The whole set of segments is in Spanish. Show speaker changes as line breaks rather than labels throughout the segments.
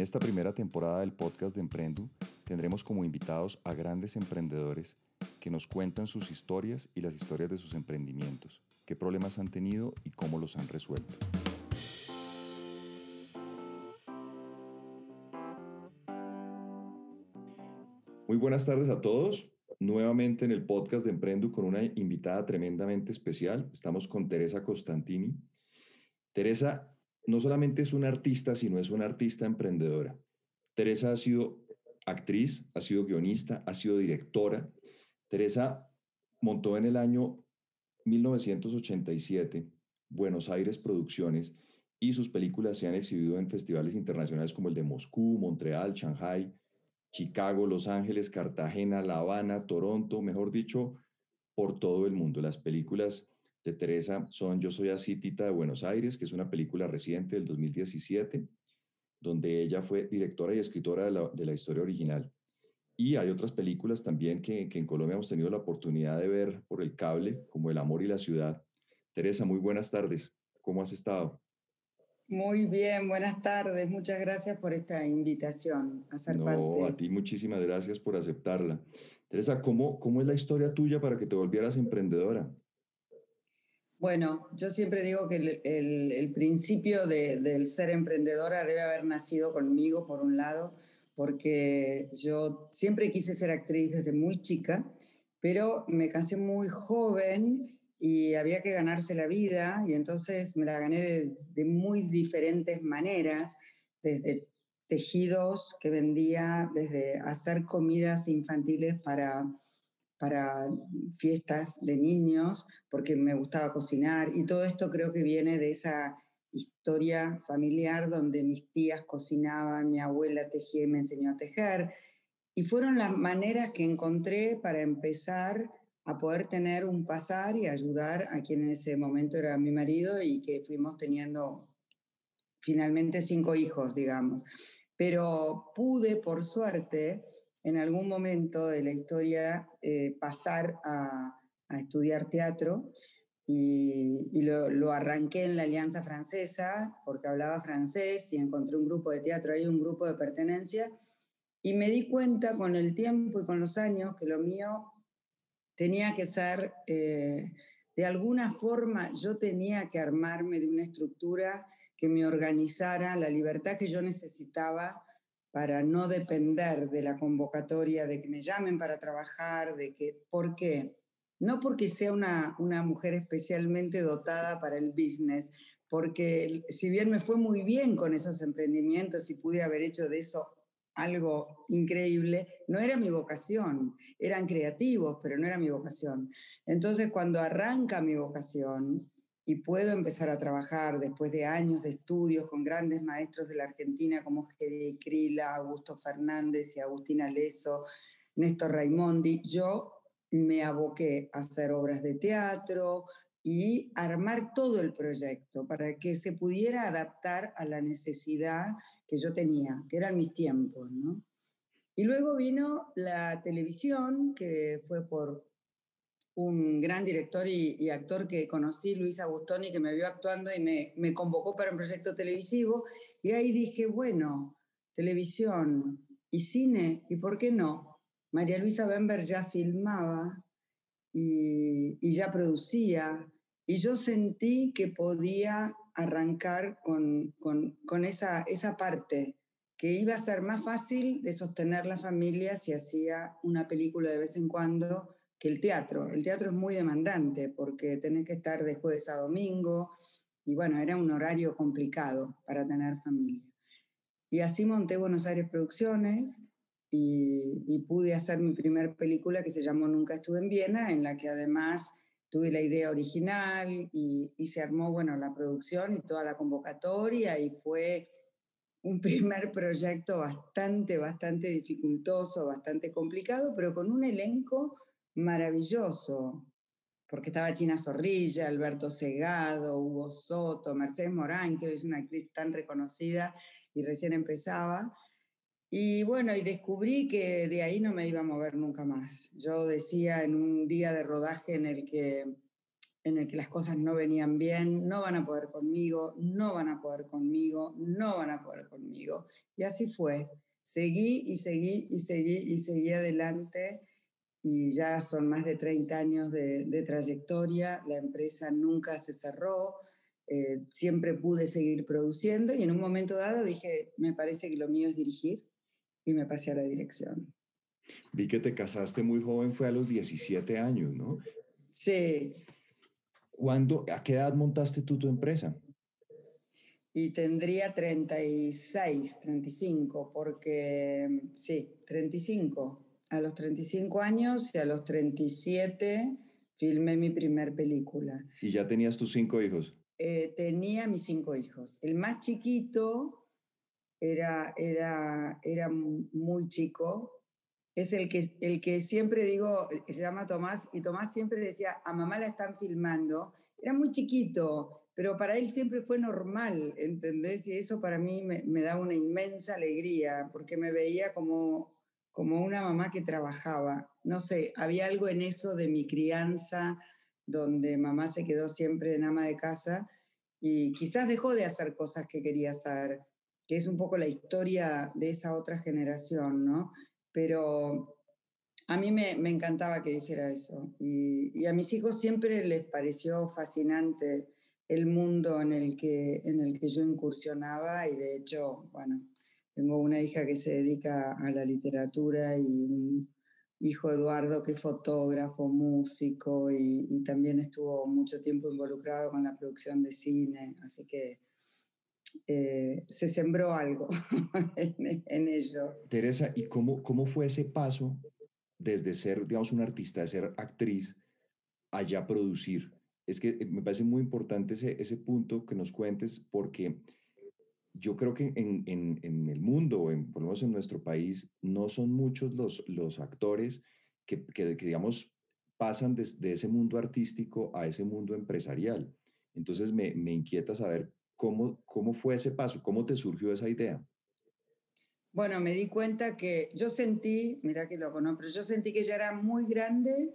En esta primera temporada del podcast de Emprendu tendremos como invitados a grandes emprendedores que nos cuentan sus historias y las historias de sus emprendimientos, qué problemas han tenido y cómo los han resuelto. Muy buenas tardes a todos. Nuevamente en el podcast de Emprendu con una invitada tremendamente especial. Estamos con Teresa Costantini. Teresa no solamente es una artista, sino es una artista emprendedora. Teresa ha sido actriz, ha sido guionista, ha sido directora. Teresa montó en el año 1987 Buenos Aires Producciones y sus películas se han exhibido en festivales internacionales como el de Moscú, Montreal, Shanghai, Chicago, Los Ángeles, Cartagena, La Habana, Toronto, mejor dicho, por todo el mundo. Las películas de Teresa son Yo soy así, Tita de Buenos Aires, que es una película reciente del 2017, donde ella fue directora y escritora de la, historia original. Y hay otras películas también que, que, en Colombia hemos tenido la oportunidad de ver por el cable, como El amor y la ciudad. Teresa, muy buenas tardes. ¿Cómo has estado?
Muy bien, buenas tardes. Muchas gracias por esta invitación a ser
no, a ti muchísimas gracias por aceptarla. Teresa, ¿cómo, ¿cómo es la historia tuya para que te volvieras emprendedora?
Bueno, yo siempre digo que el, principio del ser emprendedora debe haber nacido conmigo, por un lado, porque yo siempre quise ser actriz desde muy chica, pero me casé muy joven y había que ganarse la vida y entonces me la gané de, de muy diferentes maneras, desde tejidos que vendía, desde hacer comidas infantiles para para fiestas de niños, porque me gustaba cocinar y todo esto creo que viene de esa historia familiar donde mis tías cocinaban, mi abuela tejía me enseñó a tejer. Y fueron las maneras que encontré para empezar a poder tener un pasar y ayudar a quien en ese momento era mi marido y que fuimos teniendo finalmente cinco hijos, digamos. Pero pude, por suerte, en algún momento de la historia eh, pasar a, estudiar teatro y, lo, arranqué en la Alianza Francesa porque hablaba francés y encontré un grupo de teatro ahí, un grupo de pertenencia y me di cuenta con el tiempo y con los años que lo mío tenía que ser, eh, de alguna forma yo tenía que armarme de una estructura que me organizara la libertad que yo necesitaba para no depender de la convocatoria, de que me llamen para trabajar, de que, ¿por qué? No porque sea una, una mujer especialmente dotada para el business, porque si bien me fue muy bien con esos emprendimientos y pude haber hecho de eso algo increíble, no era mi vocación, eran creativos, pero no era mi vocación. Entonces cuando arranca mi vocación, y puedo empezar a trabajar después de años de estudios con grandes maestros de la Argentina como Gede Krila, Augusto Fernández y Agustina Leso, Néstor Raimondi, yo me aboqué a hacer obras de teatro y armar todo el proyecto para que se pudiera adaptar a la necesidad que yo tenía, que eran mis tiempos, ¿no? Y luego vino la televisión, que fue por un gran director y, actor que conocí, Luis Agustoni, que me vio actuando y me, me, convocó para un proyecto televisivo. Y ahí dije, bueno, televisión y cine, ¿y por qué no? María Luisa Bember ya filmaba y, y ya producía, y yo sentí que podía arrancar con, con, con esa, esa parte, que iba a ser más fácil de sostener la familia si hacía una película de vez en cuando que el teatro. El teatro es muy demandante porque tenés que estar de jueves a domingo y bueno, era un horario complicado para tener familia. Y así monté Buenos Aires Producciones y, pude hacer mi primera película que se llamó Nunca estuve en Viena, en la que además tuve la idea original y, y se armó, bueno, la producción y toda la convocatoria y fue un primer proyecto bastante, bastante dificultoso, bastante complicado, pero con un elenco maravilloso, porque estaba China Zorrilla, Alberto Segado, Hugo Soto, Mercedes Morán, que hoy es una actriz tan reconocida y recién empezaba. Y bueno, y descubrí que de ahí no me iba a mover nunca más. Yo decía en un día de rodaje en el que en el que las cosas no venían bien, no van a poder conmigo, no van a poder conmigo, no van a poder conmigo. Y así fue. Seguí y seguí y seguí y seguí adelante y ya son más de 30 años de, trayectoria, la empresa nunca se cerró, eh, siempre pude seguir produciendo y en un momento dado dije, me parece que lo mío es dirigir y me pasé a la dirección.
Vi que te casaste muy joven, fue a los 17 años, ¿no?
Sí.
¿Cuándo, a qué edad montaste tú tu empresa?
Y tendría 36, 35, porque sí, 35. A los 35 años y a los 37 filmé mi primer película.
¿Y ya tenías tus cinco hijos?
Eh, tenía mis cinco hijos. El más chiquito era, era, era muy chico, es el que, el que siempre digo, se llama Tomás, y Tomás siempre decía, a mamá la están filmando. Era muy chiquito, pero para él siempre fue normal, ¿entendés? Y eso para mí me, me da una inmensa alegría, porque me veía como, como una mamá que trabajaba. No sé, había algo en eso de mi crianza, donde mamá se quedó siempre en ama de casa y quizás dejó de hacer cosas que quería hacer, que es un poco la historia de esa otra generación, ¿no? pero a mí me, encantaba que dijera eso. Y, a mis hijos siempre les pareció fascinante el mundo en el, que, en el que yo incursionaba y de hecho, bueno, tengo una hija que se dedica a la literatura y un hijo Eduardo que es fotógrafo, músico y también estuvo mucho tiempo involucrado con la producción de cine, así que eh, se sembró algo en, ellos.
Teresa, ¿y cómo, cómo fue ese paso desde ser, digamos, un artista, de ser actriz, allá producir? Es que eh, me parece muy importante ese, ese punto que nos cuentes porque yo creo que en, en, en el mundo, en, por lo menos en nuestro país, no son muchos los, los actores que, que, digamos, pasan desde de ese mundo artístico a ese mundo empresarial. Entonces me, me inquieta saber ¿Cómo, ¿Cómo fue ese paso? ¿Cómo te surgió esa idea?
Bueno, me di cuenta que yo sentí, mira que lo conozco, pero yo sentí que ya era muy grande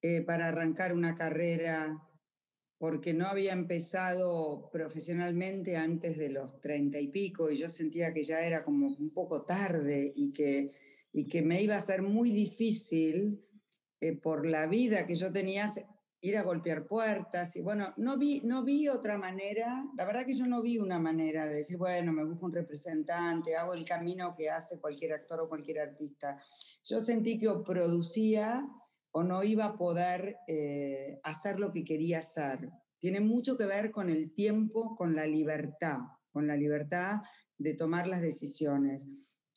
eh, para arrancar una carrera porque no había empezado profesionalmente antes de los treinta y pico y yo sentía que ya era como un poco tarde y que, y que me iba a ser muy difícil eh, por la vida que yo tenía ir a golpear puertas y bueno, no vi, no vi otra manera, la verdad que yo no vi una manera de decir, bueno, me busco un representante, hago el camino que hace cualquier actor o cualquier artista. Yo sentí que producía o no iba a poder eh, hacer lo que quería hacer. Tiene mucho que ver con el tiempo, con la libertad, con la libertad de tomar las decisiones.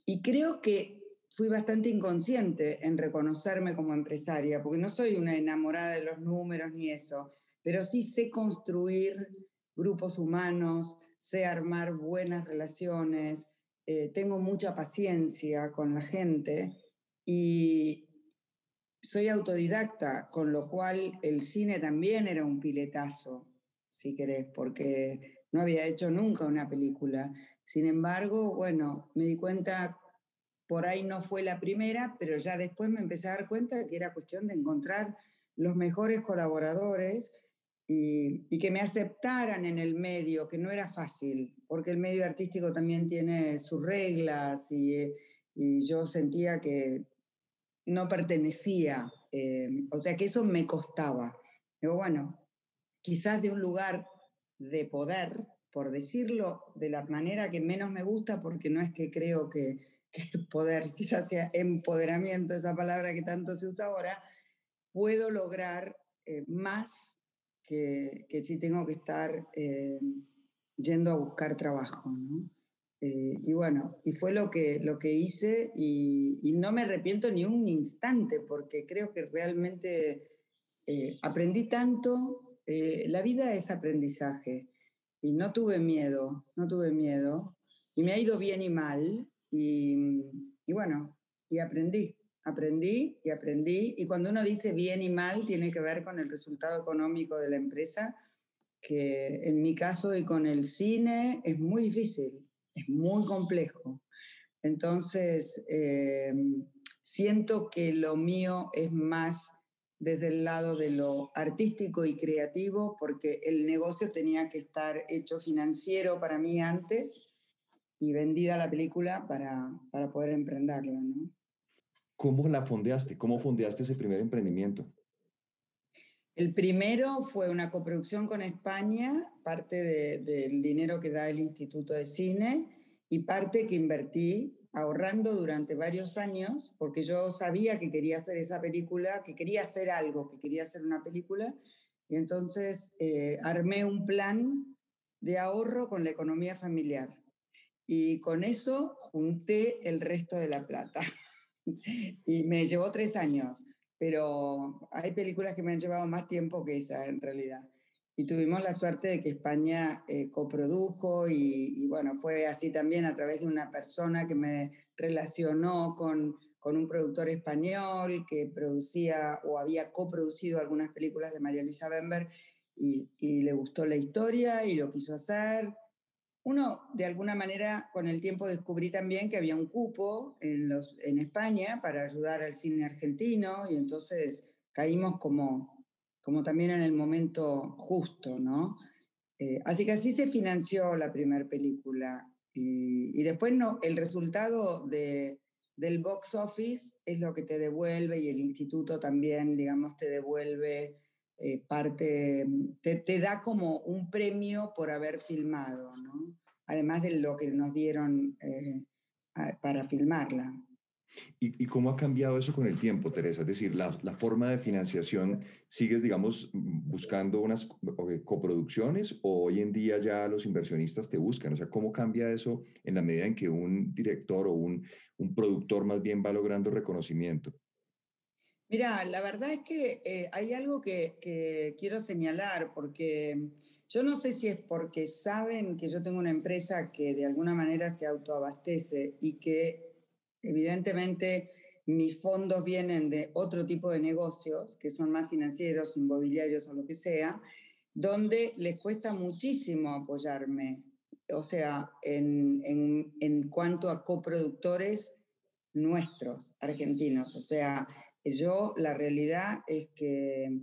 Y creo que fui bastante inconsciente en reconocerme como empresaria, porque no soy una enamorada de los números ni eso, pero sí sé construir grupos humanos, sé armar buenas relaciones, eh, tengo mucha paciencia con la gente y soy autodidacta, con lo cual el cine también era un piletazo, si querés, porque no había hecho nunca una película. Sin embargo, bueno, me di cuenta por ahí no fue la primera, pero ya después me empecé a dar cuenta que era cuestión de encontrar los mejores colaboradores y, que me aceptaran en el medio, que no era fácil, porque el medio artístico también tiene sus reglas y, yo sentía que no pertenecía, eh, o sea que eso me costaba. Digo, bueno, quizás de un lugar de poder, por decirlo de la manera que menos me gusta, porque no es que creo que que poder, quizás sea empoderamiento, esa palabra que tanto se usa ahora, puedo lograr eh, más que, que, si tengo que estar eh, yendo a buscar trabajo. ¿no? Eh, y bueno, y fue lo que, lo que hice y, y, no me arrepiento ni un instante porque creo que realmente aprendí tanto. la vida es aprendizaje y no tuve miedo, no tuve miedo. Y me ha ido bien y mal, y, y bueno, y aprendí, aprendí y aprendí. Y cuando uno dice bien y mal, tiene que ver con el resultado económico de la empresa, que en mi caso y con el cine es muy difícil, es muy complejo. Entonces, eh, siento que lo mío es más desde el lado de lo artístico y creativo, porque el negocio tenía que estar hecho financiero para mí antes y vendida la película para, para poder emprenderla. ¿no?
¿Cómo la fondeaste? ¿Cómo fondeaste ese primer emprendimiento?
El primero fue una coproducción con España, parte del dinero que da el Instituto de Cine y parte que invertí ahorrando durante varios años, porque yo sabía que quería hacer esa película, que quería hacer algo, que quería hacer una película, y entonces eh, armé un plan de ahorro con la economía familiar. Y con eso junté el resto de la plata. y me llevó tres años, pero hay películas que me han llevado más tiempo que esa en realidad y tuvimos la suerte de que España eh, coprodujo y, bueno, fue así también a través de una persona que me relacionó con, con un productor español que producía o había coproducido algunas películas de María Luisa Bember y, y, le gustó la historia y lo quiso hacer. Uno, de alguna manera, con el tiempo descubrí también que había un cupo en, España para ayudar al cine argentino y entonces caímos como como también en el momento justo, ¿no? Eh, así que así se financió la primera película. Y, después no, el resultado de, del box office es lo que te devuelve y el instituto también, digamos, te devuelve eh, parte, te, te, da como un premio por haber filmado, ¿no? Además de lo que nos dieron eh, para filmarla.
¿Y, cómo ha cambiado eso con el tiempo, Teresa? Es decir, la, la forma de financiación, ¿sigues, digamos, buscando unas coproducciones o hoy en día ya los inversionistas te buscan? O sea, ¿cómo cambia eso en la medida en que un director o un, un productor más bien va logrando reconocimiento?
Mira, la verdad es que eh, hay algo que, que quiero señalar porque yo no sé si es porque saben que yo tengo una empresa que de alguna manera se autoabastece y que Evidentemente, mis fondos vienen de otro tipo de negocios, que son más financieros, inmobiliarios o lo que sea, donde les cuesta muchísimo apoyarme. O sea, en, en, en cuanto a coproductores nuestros, argentinos. O sea, yo la realidad es que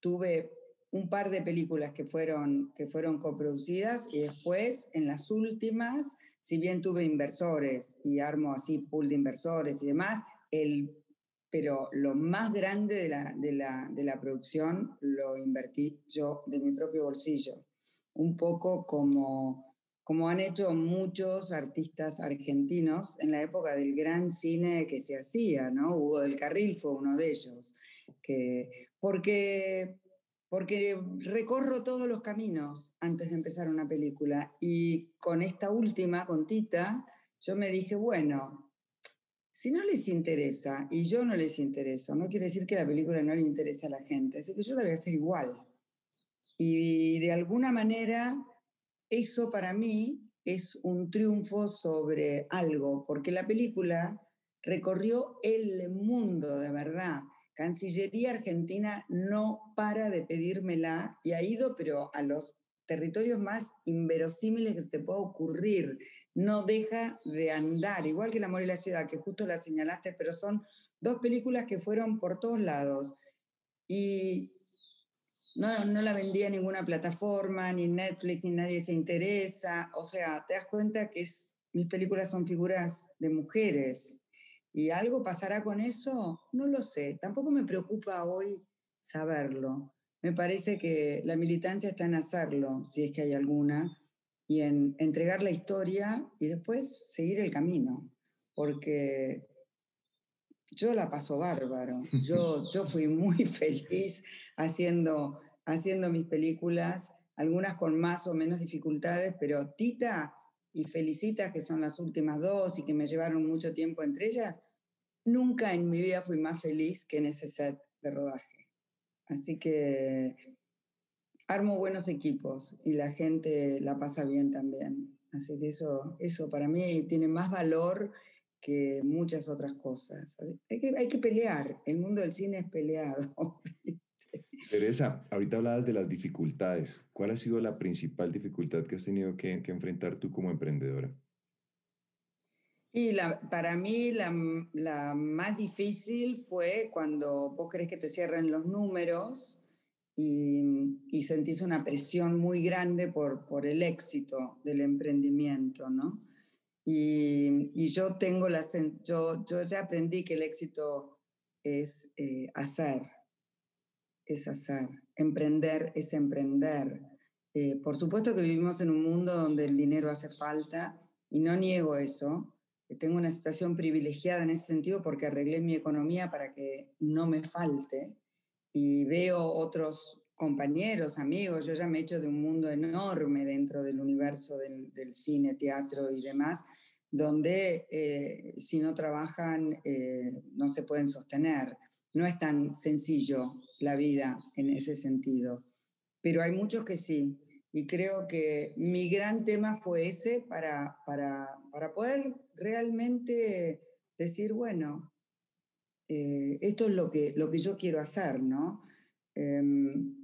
tuve un par de películas que fueron, que fueron coproducidas y después en las últimas si bien tuve inversores y armo así pool de inversores y demás, el, pero lo más grande de la, de, la, de la producción lo invertí yo de mi propio bolsillo. Un poco como, como han hecho muchos artistas argentinos en la época del gran cine que se hacía, ¿no? Hugo del Carril fue uno de ellos. Que, porque porque recorro todos los caminos antes de empezar una película y con esta última, con Tita, yo me dije, bueno, si no les interesa y yo no les intereso, no quiere decir que la película no le interese a la gente, así que yo la voy a hacer igual. Y de alguna manera, eso para mí es un triunfo sobre algo, porque la película recorrió el mundo de verdad Cancillería Argentina no para de pedírmela y ha ido, pero a los territorios más inverosímiles que se te pueda ocurrir. No deja de andar, igual que El amor y la ciudad, que justo la señalaste, pero son dos películas que fueron por todos lados. Y no, no la vendía ninguna plataforma, ni Netflix, ni nadie se interesa. O sea, te das cuenta que es, mis películas son figuras de mujeres, ¿Y algo pasará con eso? No lo sé. Tampoco me preocupa hoy saberlo. Me parece que la militancia está en hacerlo, si es que hay alguna, y en entregar la historia y después seguir el camino. Porque yo la paso bárbaro. Yo, yo fui muy feliz haciendo, haciendo mis películas, algunas con más o menos dificultades, pero Tita y Felicitas, que son las últimas dos y que me llevaron mucho tiempo entre ellas, nunca en mi vida fui más feliz que en ese set de rodaje. Así que armo buenos equipos y la gente la pasa bien también. Así que eso, eso para mí tiene más valor que muchas otras cosas. hay, que, hay que pelear, el mundo del cine es peleado.
Teresa, ahorita hablabas de las dificultades. ¿Cuál ha sido la principal dificultad que has tenido que, enfrentar tú como emprendedora?
Y para mí la, más difícil fue cuando vos crees que te cierren los números y, y, sentís una presión muy grande por, el éxito del emprendimiento, ¿no? Y, y yo tengo la, yo, yo ya aprendí que el éxito es eh, hacer, es hacer, emprender es emprender. Eh, por supuesto que vivimos en un mundo donde el dinero hace falta y no niego eso. Tengo una situación privilegiada en ese sentido porque arreglé mi economía para que no me falte y veo otros compañeros, amigos, yo ya me he hecho de un mundo enorme dentro del universo del, cine, teatro y demás, donde eh, si no trabajan eh, no se pueden sostener. No es tan sencillo la vida en ese sentido, pero hay muchos que sí. Y creo que mi gran tema fue ese para, para, para poder realmente decir, bueno, eh, esto es lo que, lo que yo quiero hacer, ¿no? Em,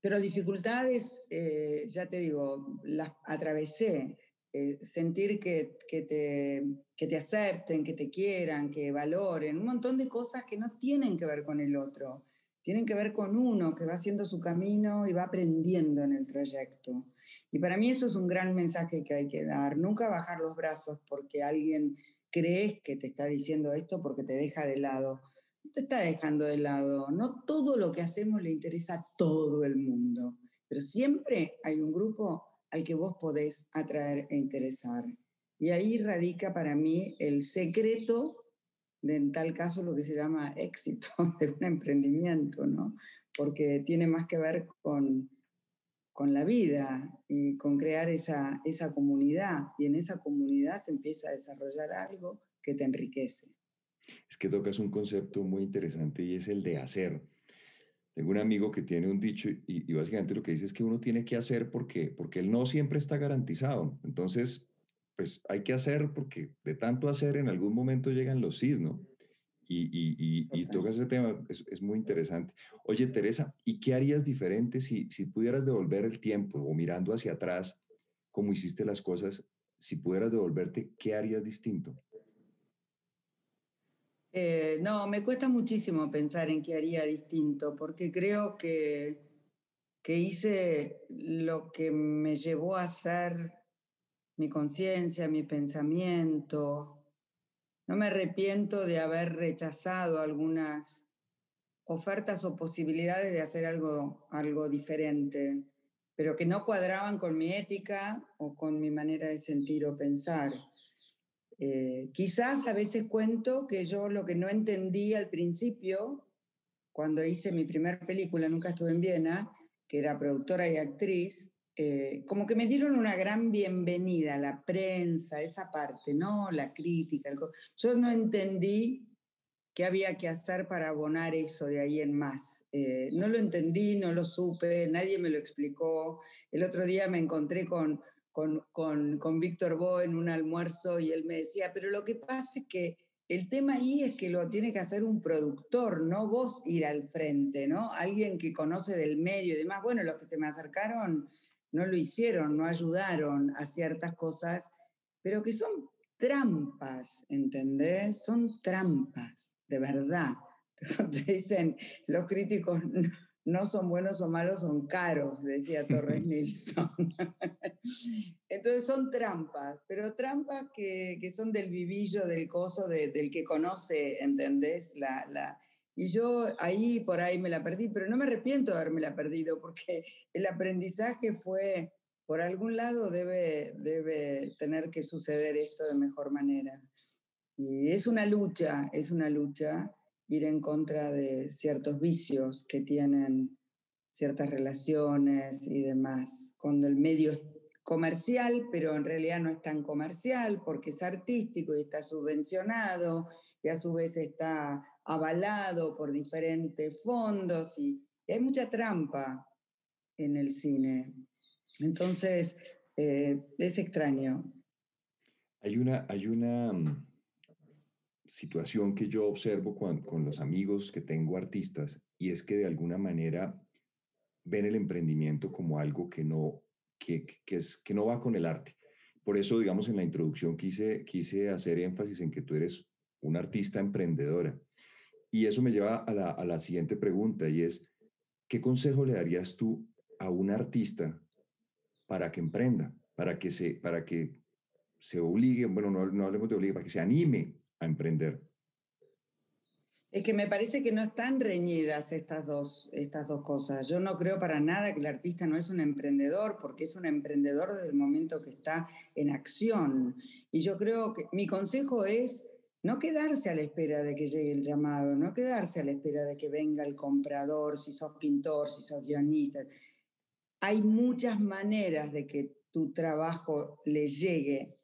pero dificultades, eh, ya te digo, las atravesé. Eh, sentir que, que, te, que te acepten, que te quieran, que valoren, un montón de cosas que no tienen que ver con el otro, tienen que ver con uno que va haciendo su camino y va aprendiendo en el trayecto. Y para mí eso es un gran mensaje que hay que dar, nunca bajar los brazos porque alguien crees que te está diciendo esto porque te deja de lado te está dejando de lado. No todo lo que hacemos le interesa a todo el mundo, pero siempre hay un grupo al que vos podés atraer e interesar. Y ahí radica para mí el secreto de, en tal caso, lo que se llama éxito de un emprendimiento, ¿no? Porque tiene más que ver con, con la vida y con crear esa, esa comunidad. Y en esa comunidad se empieza a desarrollar algo que te enriquece
es que tocas un concepto muy interesante y es el de hacer. Tengo un amigo que tiene un dicho y, básicamente lo que dice es que uno tiene que hacer porque, porque el no siempre está garantizado. Entonces, pues hay que hacer porque de tanto hacer en algún momento llegan los sí, ¿no? Y, y, y, tocas ese tema, es, es, muy interesante. Oye, Teresa, ¿y qué harías diferente si, si pudieras devolver el tiempo o mirando hacia atrás, cómo hiciste las cosas, si pudieras devolverte, ¿qué harías distinto?
Eh, no, me cuesta muchísimo pensar en qué haría distinto, porque creo que, que hice lo que me llevó a ser mi conciencia, mi pensamiento. No me arrepiento de haber rechazado algunas ofertas o posibilidades de hacer algo, algo diferente, pero que no cuadraban con mi ética o con mi manera de sentir o pensar. Eh, quizás a veces cuento que yo lo que no entendí al principio, cuando hice mi primera película, Nunca estuve en Viena, que era productora y actriz, eh, como que me dieron una gran bienvenida, la prensa, esa parte, ¿no? La crítica. yo no entendí qué había que hacer para abonar eso de ahí en más. Eh, no lo entendí, no lo supe, nadie me lo explicó. El otro día me encontré con con, con, con Víctor Bo en un almuerzo y él me decía, pero lo que pasa es que el tema ahí es que lo tiene que hacer un productor, no vos ir al frente, ¿no? Alguien que conoce del medio y demás. Bueno, los que se me acercaron no lo hicieron, no ayudaron a ciertas cosas, pero que son trampas, ¿entendés? Son trampas, de verdad. Te dicen los críticos, no son buenos o malos, son caros, decía Torres Nilsson. Entonces son trampas, pero trampas que, que, son del vivillo, del coso, del que conoce, ¿entendés? La, la, y yo ahí por ahí me la perdí, pero no me arrepiento de haberme la perdido, porque el aprendizaje fue, por algún lado debe, debe tener que suceder esto de mejor manera. Y es una lucha, es una lucha, ir en contra de ciertos vicios que tienen ciertas relaciones y demás. Cuando el medio es comercial, pero en realidad no es tan comercial porque es artístico y está subvencionado y a su vez está avalado por diferentes fondos y, hay mucha trampa en el cine. Entonces, eh, es extraño.
Hay una, hay una, mm, situación que yo observo con, los amigos que tengo artistas y es que de alguna manera ven el emprendimiento como algo que no, que, que, es, que no va con el arte. por eso, digamos, en la introducción quise, quise hacer énfasis en que tú eres una artista emprendedora. Y eso me lleva a la, a la siguiente pregunta y es, ¿qué consejo le darías tú a un artista para que emprenda, para que se, para que se obligue, bueno, no, no hablemos de obligue, para que se anime a emprender?
Es que me parece que no están reñidas estas dos, estas dos cosas. Yo no creo para nada que el artista no es un emprendedor, porque es un emprendedor desde el momento que está en acción. Y yo creo que mi consejo es no quedarse a la espera de que llegue el llamado, no quedarse a la espera de que venga el comprador, si sos pintor, si sos guionista. Hay muchas maneras de que tu trabajo le llegue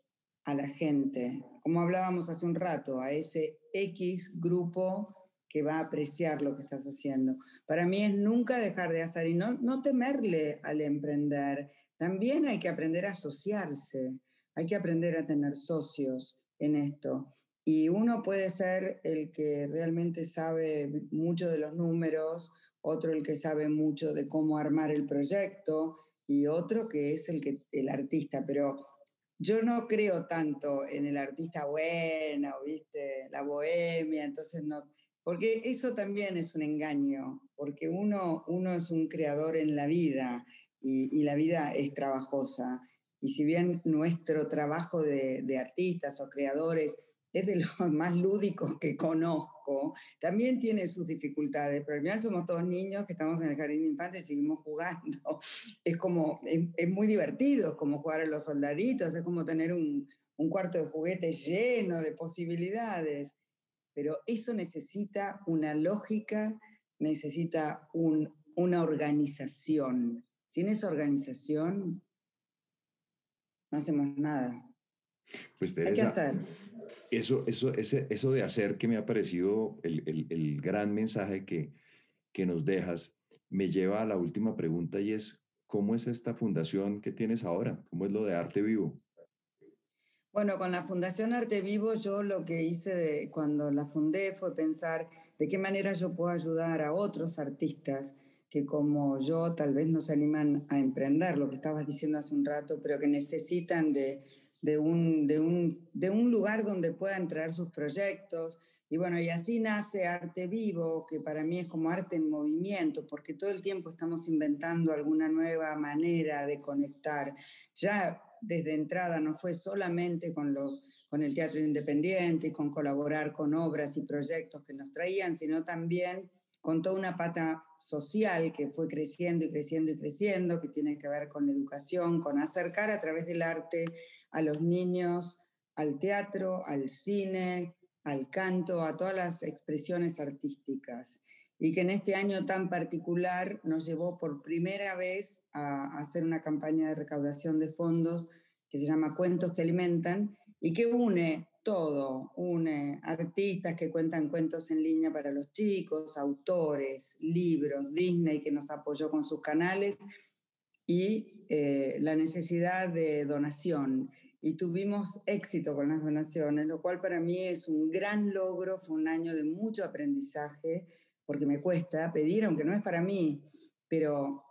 a la gente, como hablábamos hace un rato, a ese X grupo que va a apreciar lo que estás haciendo. Para mí es nunca dejar de hacer y no, no temerle al emprender. También hay que aprender a asociarse, hay que aprender a tener socios en esto. Y uno puede ser el que realmente sabe mucho de los números, otro el que sabe mucho de cómo armar el proyecto y otro que es el, que, el artista. Pero yo no creo tanto en el artista bueno, ¿viste? La bohemia, entonces no, porque eso también es un engaño, porque uno, uno es un creador en la vida y, la vida es trabajosa. Y si bien nuestro trabajo de artistas o creadores es de los más lúdicos que conozco, también tiene sus dificultades, pero al final somos todos niños que estamos en el jardín de infantes y seguimos jugando. Es como, es, muy divertido, es como jugar a los soldaditos, es como tener un, un cuarto de juguetes lleno de posibilidades, pero eso necesita una lógica, necesita un, una organización. Sin esa organización no hacemos nada.
Pues Teresa, Hay que hacer. Eso, eso, ese, eso de hacer que me ha parecido el, el, el gran mensaje que, que nos dejas, me lleva a la última pregunta y es, ¿cómo es esta fundación que tienes ahora? ¿Cómo es lo de Arte Vivo?
Bueno, con la Fundación Arte Vivo yo lo que hice de, cuando la fundé fue pensar de qué manera yo puedo ayudar a otros artistas que como yo tal vez no se animan a emprender, lo que estabas diciendo hace un rato, pero que necesitan de de un, de un, de un lugar donde puedan traer sus proyectos. Y bueno, y así nace Arte Vivo, que para mí es como arte en movimiento, porque todo el tiempo estamos inventando alguna nueva manera de conectar. Ya desde entrada no fue solamente con, los, con el teatro independiente y con colaborar con obras y proyectos que nos traían, sino también con toda una pata social que fue creciendo y creciendo y creciendo, que tiene que ver con la educación, con acercar a través del arte a los niños al teatro, al cine, al canto, a todas las expresiones artísticas. Y que en este año tan particular nos llevó por primera vez a hacer una campaña de recaudación de fondos que se llama Cuentos que Alimentan y que une todo, une artistas que cuentan cuentos en línea para los chicos, autores, libros, Disney que nos apoyó con sus canales y eh, la necesidad de donación y tuvimos éxito con las donaciones, lo cual para mí es un gran logro, fue un año de mucho aprendizaje, porque me cuesta pedir, aunque no es para mí, pero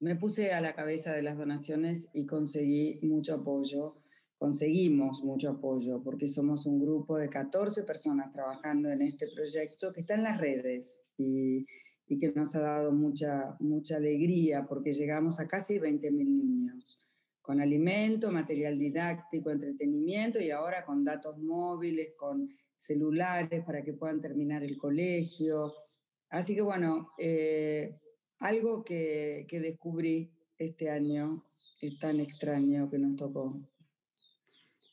me puse a la cabeza de las donaciones y conseguí mucho apoyo, conseguimos mucho apoyo, porque somos un grupo de 14 personas trabajando en este proyecto que está en las redes y, y que nos ha dado mucha, mucha alegría, porque llegamos a casi 20.000 niños con alimento, material didáctico, entretenimiento y ahora con datos móviles, con celulares para que puedan terminar el colegio. Así que bueno, eh, algo que, que descubrí este año es tan extraño que nos tocó.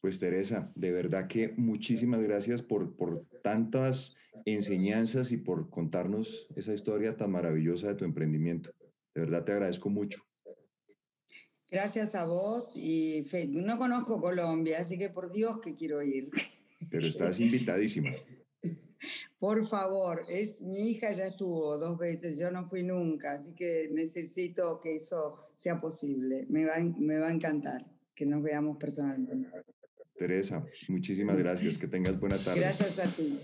Pues Teresa, de verdad que muchísimas gracias por, por tantas enseñanzas y por contarnos esa historia tan maravillosa de tu emprendimiento. De verdad te agradezco mucho.
Gracias a vos y no conozco Colombia, así que por Dios que quiero ir.
Pero estás invitadísima.
Por favor, es mi hija ya estuvo dos veces, yo no fui nunca, así que necesito que eso sea posible. Me va, me va a encantar que nos veamos personalmente.
Teresa, muchísimas gracias, que tengas buena tarde.
Gracias a ti.